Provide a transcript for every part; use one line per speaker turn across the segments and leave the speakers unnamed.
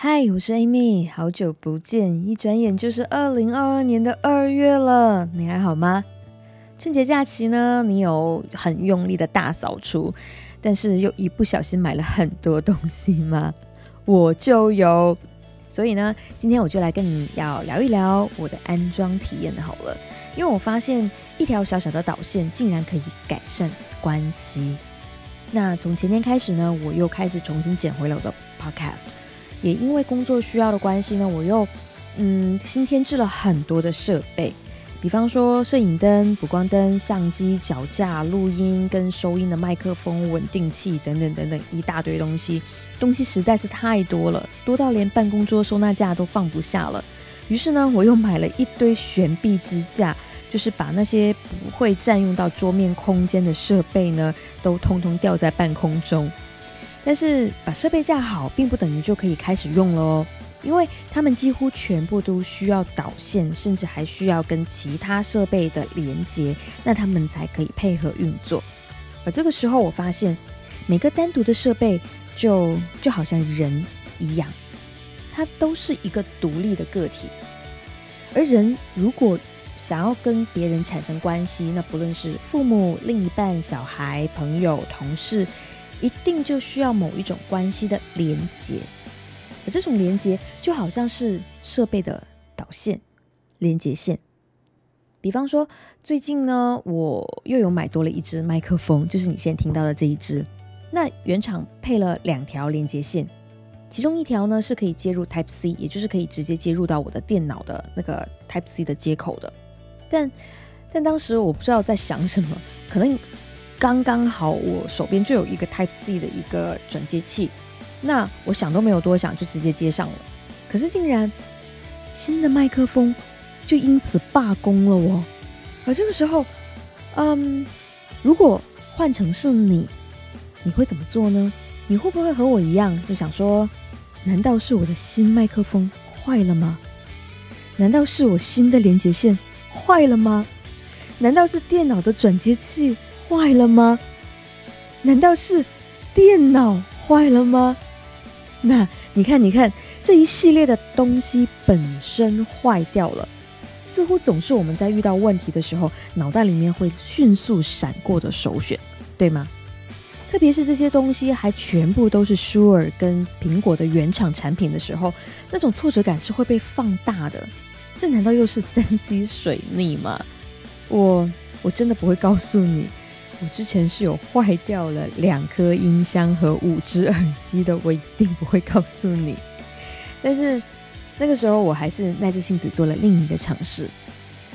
嗨，我是 Amy，好久不见，一转眼就是二零二二年的二月了，你还好吗？春节假期呢，你有很用力的大扫除，但是又一不小心买了很多东西吗？我就有，所以呢，今天我就来跟你要聊一聊我的安装体验好了，因为我发现一条小小的导线竟然可以改善关系。那从前天开始呢，我又开始重新捡回了我的 Podcast。也因为工作需要的关系呢，我又嗯新添置了很多的设备，比方说摄影灯、补光灯、相机、脚架、录音跟收音的麦克风、稳定器等等等等一大堆东西，东西实在是太多了，多到连办公桌收纳架都放不下了。于是呢，我又买了一堆悬臂支架，就是把那些不会占用到桌面空间的设备呢，都通通吊在半空中。但是把设备架好，并不等于就可以开始用了哦，因为它们几乎全部都需要导线，甚至还需要跟其他设备的连接，那它们才可以配合运作。而这个时候，我发现每个单独的设备就就好像人一样，它都是一个独立的个体。而人如果想要跟别人产生关系，那不论是父母、另一半、小孩、朋友、同事。一定就需要某一种关系的连接，而这种连接就好像是设备的导线、连接线。比方说，最近呢，我又有买多了一支麦克风，就是你现在听到的这一支。那原厂配了两条连接线，其中一条呢是可以接入 Type C，也就是可以直接接入到我的电脑的那个 Type C 的接口的。但但当时我不知道在想什么，可能。刚刚好，我手边就有一个 Type C 的一个转接器，那我想都没有多想，就直接接上了。可是竟然新的麦克风就因此罢工了哦。而这个时候，嗯，如果换成是你，你会怎么做呢？你会不会和我一样，就想说，难道是我的新麦克风坏了吗？难道是我新的连接线坏了吗？难道是电脑的转接器？坏了吗？难道是电脑坏了吗？那你看，你看这一系列的东西本身坏掉了，似乎总是我们在遇到问题的时候，脑袋里面会迅速闪过的首选，对吗？特别是这些东西还全部都是舒尔跟苹果的原厂产品的时候，那种挫折感是会被放大的。这难道又是三 C 水逆吗？我我真的不会告诉你。我之前是有坏掉了两颗音箱和五只耳机的，我一定不会告诉你。但是那个时候我还是耐着性子做了另一个尝试，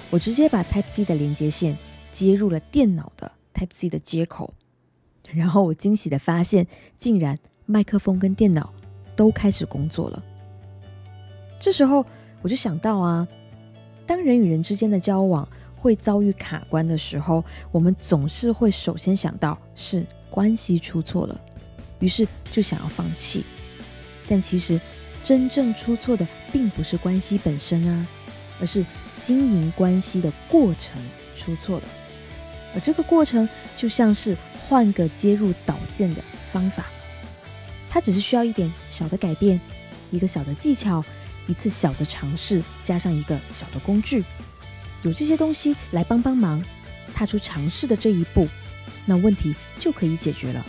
我直接把 Type C 的连接线接入了电脑的 Type C 的接口，然后我惊喜的发现，竟然麦克风跟电脑都开始工作了。这时候我就想到啊，当人与人之间的交往。会遭遇卡关的时候，我们总是会首先想到是关系出错了，于是就想要放弃。但其实真正出错的并不是关系本身啊，而是经营关系的过程出错了。而这个过程就像是换个接入导线的方法，它只是需要一点小的改变，一个小的技巧，一次小的尝试，加上一个小的工具。有这些东西来帮帮忙，踏出尝试的这一步，那问题就可以解决了，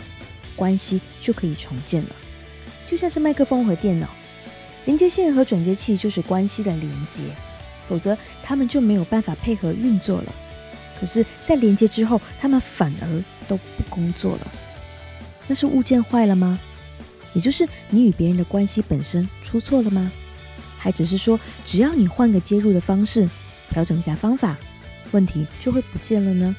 关系就可以重建了。就像是麦克风和电脑，连接线和转接器就是关系的连接，否则他们就没有办法配合运作了。可是，在连接之后，他们反而都不工作了。那是物件坏了吗？也就是你与别人的关系本身出错了吗？还只是说，只要你换个接入的方式？调整一下方法，问题就会不见了呢。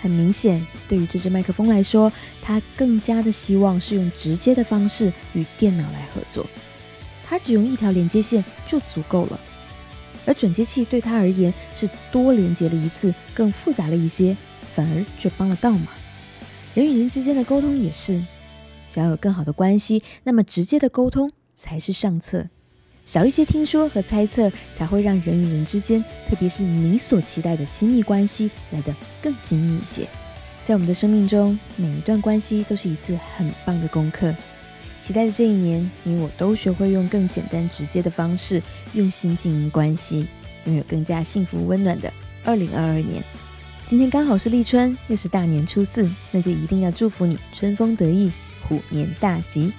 很明显，对于这支麦克风来说，它更加的希望是用直接的方式与电脑来合作。它只用一条连接线就足够了，而转接器对它而言是多连接了一次，更复杂了一些，反而却帮了倒忙。人与人之间的沟通也是，想要有更好的关系，那么直接的沟通才是上策。少一些听说和猜测，才会让人与人之间，特别是你所期待的亲密关系来得更亲密一些。在我们的生命中，每一段关系都是一次很棒的功课。期待的这一年，你我都学会用更简单直接的方式，用心经营关系，拥有更加幸福温暖的二零二二年。今天刚好是立春，又是大年初四，那就一定要祝福你春风得意，虎年大吉。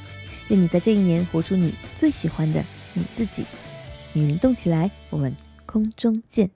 愿你在这一年活出你最喜欢的你自己。女人动起来，我们空中见。